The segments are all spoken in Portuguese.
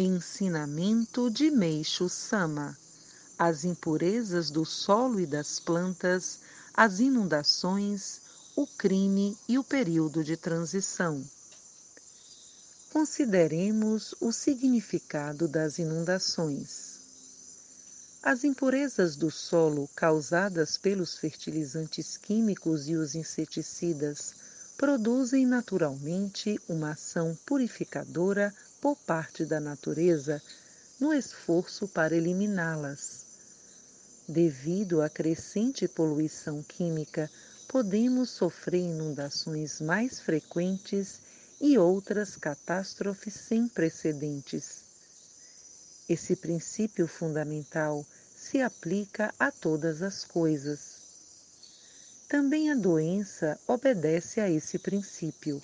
Ensinamento de Meixo Sama: As impurezas do solo e das plantas, as inundações, o crime e o período de transição. Consideremos o significado das inundações. As impurezas do solo causadas pelos fertilizantes químicos e os inseticidas produzem naturalmente uma ação purificadora por parte da natureza no esforço para eliminá-las. Devido à crescente poluição química, podemos sofrer inundações mais frequentes e outras catástrofes sem precedentes. Esse princípio fundamental se aplica a todas as coisas. Também a doença obedece a esse princípio.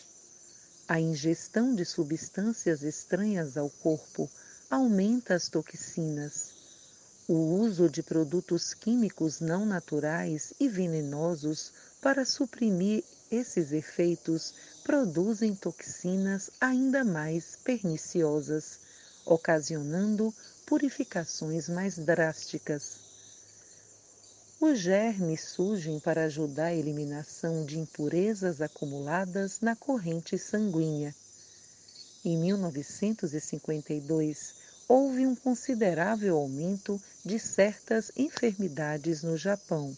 A ingestão de substâncias estranhas ao corpo aumenta as toxinas. O uso de produtos químicos não naturais e venenosos para suprimir esses efeitos produzem toxinas ainda mais perniciosas ocasionando purificações mais drásticas. Os germes surgem para ajudar a eliminação de impurezas acumuladas na corrente sanguínea. Em 1952, houve um considerável aumento de certas enfermidades no Japão.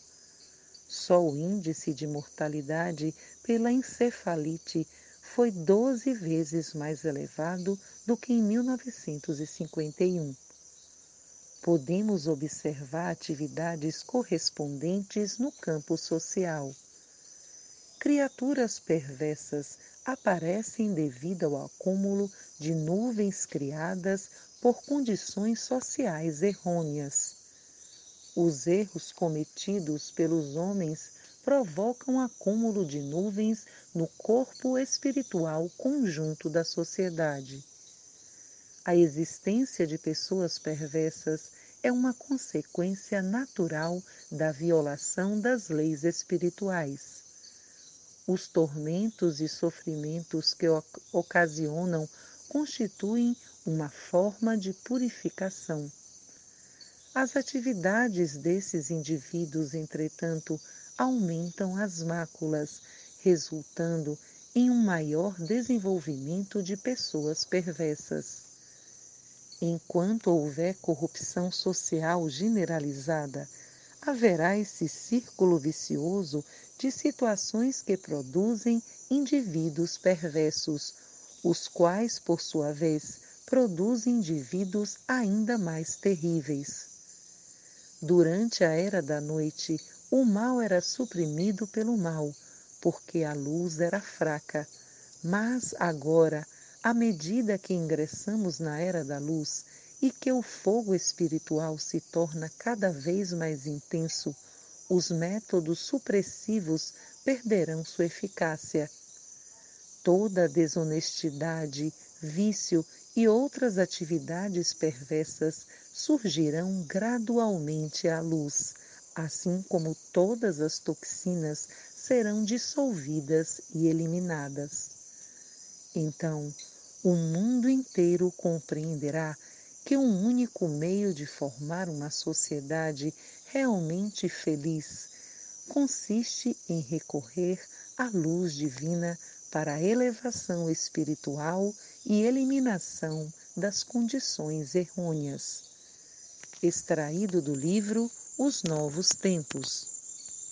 Só o índice de mortalidade pela encefalite foi 12 vezes mais elevado do que em 1951. Podemos observar atividades correspondentes no campo social. Criaturas perversas aparecem devido ao acúmulo de nuvens criadas por condições sociais errôneas. Os erros cometidos pelos homens provocam acúmulo de nuvens no corpo espiritual conjunto da sociedade. A existência de pessoas perversas é uma consequência natural da violação das leis espirituais. Os tormentos e sofrimentos que ocasionam constituem uma forma de purificação. As atividades desses indivíduos, entretanto, aumentam as máculas, resultando em um maior desenvolvimento de pessoas perversas. Enquanto houver corrupção social generalizada, haverá esse círculo vicioso de situações que produzem indivíduos perversos, os quais, por sua vez, produzem indivíduos ainda mais terríveis. Durante a Era da Noite, o mal era suprimido pelo mal, porque a luz era fraca. Mas agora, à medida que ingressamos na era da luz e que o fogo espiritual se torna cada vez mais intenso, os métodos supressivos perderão sua eficácia. Toda desonestidade, vício e outras atividades perversas surgirão gradualmente à luz assim como todas as toxinas serão dissolvidas e eliminadas. Então, o mundo inteiro compreenderá que um único meio de formar uma sociedade realmente feliz consiste em recorrer à luz divina para a elevação espiritual e eliminação das condições errôneas. Extraído do livro os novos tempos.